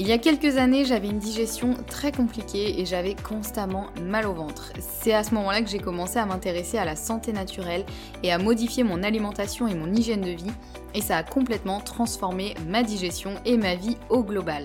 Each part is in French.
Il y a quelques années, j'avais une digestion très compliquée et j'avais constamment mal au ventre. C'est à ce moment-là que j'ai commencé à m'intéresser à la santé naturelle et à modifier mon alimentation et mon hygiène de vie et ça a complètement transformé ma digestion et ma vie au global.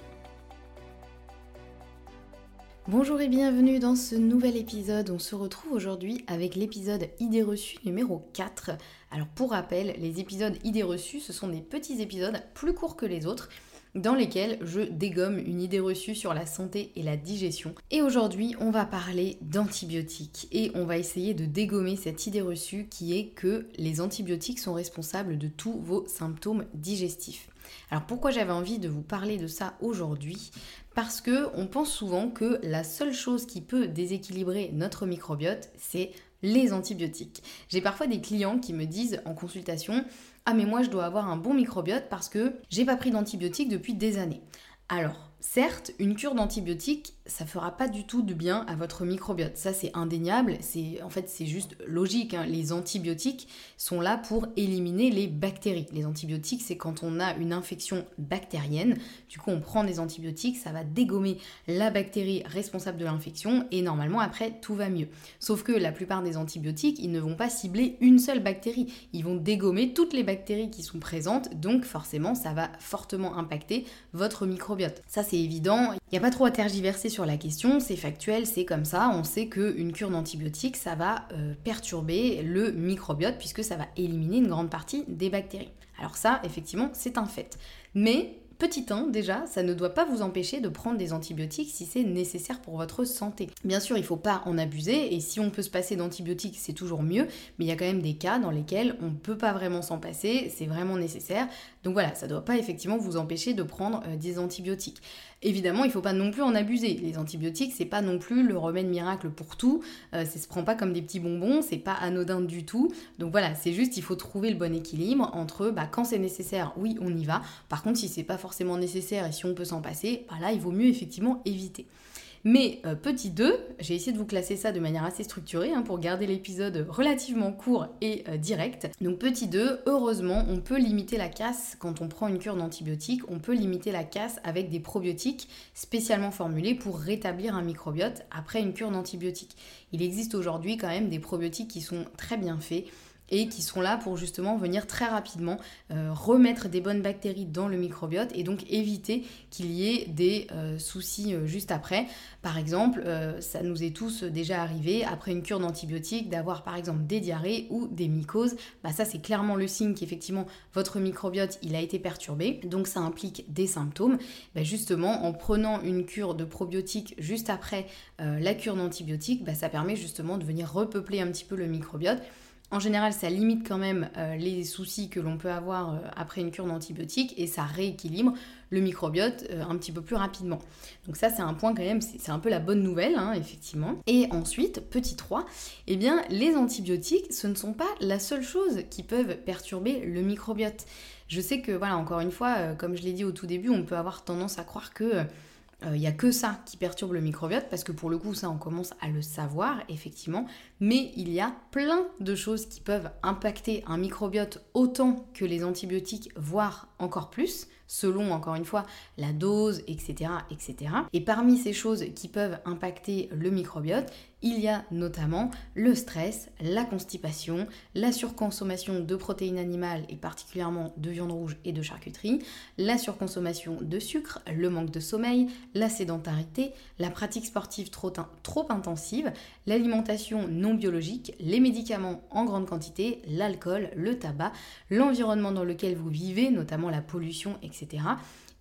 Bonjour et bienvenue dans ce nouvel épisode. On se retrouve aujourd'hui avec l'épisode idées reçues numéro 4. Alors pour rappel, les épisodes idées reçues, ce sont des petits épisodes plus courts que les autres dans lesquels je dégomme une idée reçue sur la santé et la digestion. Et aujourd'hui, on va parler d'antibiotiques et on va essayer de dégommer cette idée reçue qui est que les antibiotiques sont responsables de tous vos symptômes digestifs. Alors pourquoi j'avais envie de vous parler de ça aujourd'hui? Parce que on pense souvent que la seule chose qui peut déséquilibrer notre microbiote, c'est les antibiotiques. J'ai parfois des clients qui me disent en consultation "Ah mais moi je dois avoir un bon microbiote parce que j'ai pas pris d'antibiotiques depuis des années." Alors, certes, une cure d'antibiotiques ça fera pas du tout de bien à votre microbiote. Ça, c'est indéniable. C'est en fait, c'est juste logique. Hein. Les antibiotiques sont là pour éliminer les bactéries. Les antibiotiques, c'est quand on a une infection bactérienne. Du coup, on prend des antibiotiques, ça va dégommer la bactérie responsable de l'infection et normalement après tout va mieux. Sauf que la plupart des antibiotiques, ils ne vont pas cibler une seule bactérie. Ils vont dégommer toutes les bactéries qui sont présentes. Donc forcément, ça va fortement impacter votre microbiote. Ça, c'est évident. Il n'y a pas trop à tergiverser sur la question, c'est factuel, c'est comme ça. On sait qu'une cure d'antibiotiques, ça va euh, perturber le microbiote puisque ça va éliminer une grande partie des bactéries. Alors ça, effectivement, c'est un fait. Mais Petit 1, déjà, ça ne doit pas vous empêcher de prendre des antibiotiques si c'est nécessaire pour votre santé. Bien sûr, il ne faut pas en abuser et si on peut se passer d'antibiotiques, c'est toujours mieux, mais il y a quand même des cas dans lesquels on ne peut pas vraiment s'en passer, c'est vraiment nécessaire. Donc voilà, ça ne doit pas effectivement vous empêcher de prendre euh, des antibiotiques. Évidemment, il ne faut pas non plus en abuser. Les antibiotiques, c'est pas non plus le remède miracle pour tout. Euh, ça se prend pas comme des petits bonbons, c'est pas anodin du tout. Donc voilà, c'est juste, il faut trouver le bon équilibre entre bah, quand c'est nécessaire, oui, on y va. Par contre, si c'est pas forcément nécessaire et si on peut s'en passer, bah là, il vaut mieux effectivement éviter. Mais euh, petit 2, j'ai essayé de vous classer ça de manière assez structurée hein, pour garder l'épisode relativement court et euh, direct. Donc petit 2, heureusement, on peut limiter la casse quand on prend une cure d'antibiotiques, on peut limiter la casse avec des probiotiques spécialement formulés pour rétablir un microbiote après une cure d'antibiotiques. Il existe aujourd'hui quand même des probiotiques qui sont très bien faits et qui sont là pour justement venir très rapidement euh, remettre des bonnes bactéries dans le microbiote et donc éviter qu'il y ait des euh, soucis euh, juste après. Par exemple, ça nous est tous déjà arrivé après une cure d'antibiotiques d'avoir par exemple des diarrhées ou des mycoses. Bah, ça c'est clairement le signe qu'effectivement votre microbiote il a été perturbé, donc ça implique des symptômes. Bah, justement en prenant une cure de probiotiques juste après la cure d'antibiotiques, bah, ça permet justement de venir repeupler un petit peu le microbiote En général, ça limite quand même euh, les soucis que l'on peut avoir euh, après une cure d'antibiotiques et ça rééquilibre le microbiote euh, un petit peu plus rapidement. Donc ça, c'est un point quand même, c'est un peu la bonne nouvelle, hein, effectivement. Et ensuite, petit 3, eh bien, les antibiotiques, ce ne sont pas la seule chose qui peuvent perturber le microbiote. Je sais que, voilà, encore une fois, comme je l'ai dit au tout début, on peut avoir tendance à croire que il n'y a que ça qui perturbe le microbiote, parce que pour le coup, ça, on commence à le savoir, effectivement, mais il y a plein de choses qui peuvent impacter un microbiote autant que les antibiotiques, voire encore plus selon encore une fois la dose, etc. etc. Et parmi ces choses qui peuvent impacter le microbiote, il y a notamment le stress, la constipation, la surconsommation de protéines animales et particulièrement de viande rouge et de charcuterie, la surconsommation de sucre, le manque de sommeil, la sédentarité, la pratique sportive trop, trop intensive, l'alimentation non biologique, les médicaments en grande quantité, l'alcool, le tabac, l'environnement dans lequel vous vivez, notamment la pollution, etc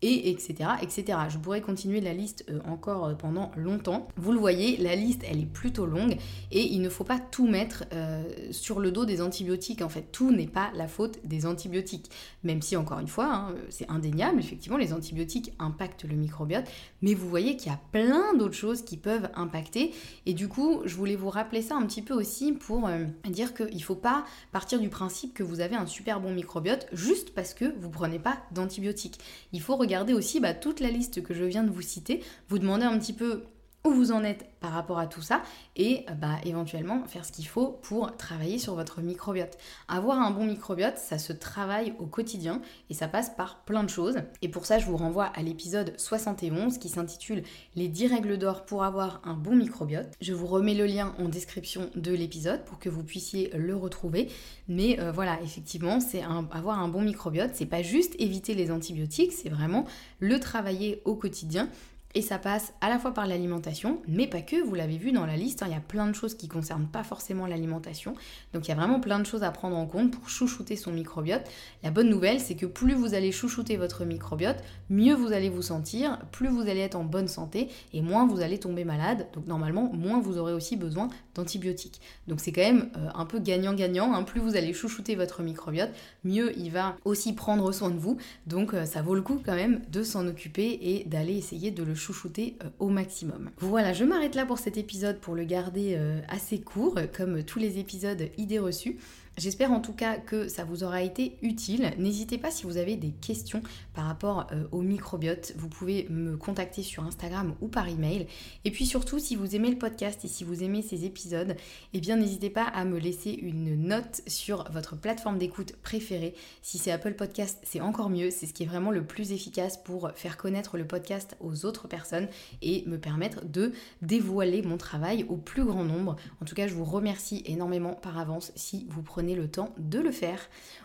et etc., etc. Je pourrais continuer la liste euh, encore euh, pendant longtemps. Vous le voyez, la liste, elle est plutôt longue et il ne faut pas tout mettre euh, sur le dos des antibiotiques. En fait, tout n'est pas la faute des antibiotiques. Même si, encore une fois, hein, c'est indéniable, effectivement, les antibiotiques impactent le microbiote, mais vous voyez qu'il y a plein d'autres choses qui peuvent impacter. Et du coup, je voulais vous rappeler ça un petit peu aussi pour dire qu'il ne faut pas partir du principe que vous avez un super bon microbiote juste parce que vous ne prenez pas d'antibiotiques. Il faut regardez aussi bah, toute la liste que je viens de vous citer, vous demandez un petit peu où vous en êtes par rapport à tout ça et bah, éventuellement faire ce qu'il faut pour travailler sur votre microbiote. Avoir un bon microbiote, ça se travaille au quotidien et ça passe par plein de choses. Et pour ça, je vous renvoie à l'épisode 71 qui s'intitule Les 10 règles d'or pour avoir un bon microbiote. Je vous remets le lien en description de l'épisode pour que vous puissiez le retrouver. Mais euh, voilà, effectivement, c'est avoir un bon microbiote, c'est pas juste éviter les antibiotiques, c'est vraiment le travailler au quotidien et ça passe à la fois par l'alimentation, mais pas que, vous l'avez vu dans la liste, hein, il y a plein de choses qui ne concernent pas forcément l'alimentation. Donc il y a vraiment plein de choses à prendre en compte pour chouchouter son microbiote. La bonne nouvelle, c'est que plus vous allez chouchouter votre microbiote, mieux vous allez vous sentir, plus vous allez être en bonne santé et moins vous allez tomber malade. Donc normalement, moins vous aurez aussi besoin d'antibiotiques. Donc c'est quand même euh, un peu gagnant-gagnant. Hein. Plus vous allez chouchouter votre microbiote, mieux il va aussi prendre soin de vous. Donc euh, ça vaut le coup quand même de s'en occuper et d'aller essayer de le chouchouter euh, au maximum. Voilà, je m'arrête là pour cet épisode pour le garder euh, assez court, comme tous les épisodes idées reçues. J'espère en tout cas que ça vous aura été utile. N'hésitez pas si vous avez des questions par rapport euh, au microbiote, vous pouvez me contacter sur Instagram ou par email. Et puis surtout, si vous aimez le podcast et si vous aimez ces épisodes, eh bien n'hésitez pas à me laisser une note sur votre plateforme d'écoute préférée. Si c'est Apple Podcast, c'est encore mieux. C'est ce qui est vraiment le plus efficace pour faire connaître le podcast aux autres personnes et me permettre de dévoiler mon travail au plus grand nombre. En tout cas, je vous remercie énormément par avance si vous prenez le temps de le faire.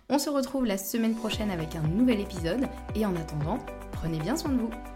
On se retrouve la semaine prochaine avec un nouvel épisode et en attendant, prenez bien soin de vous.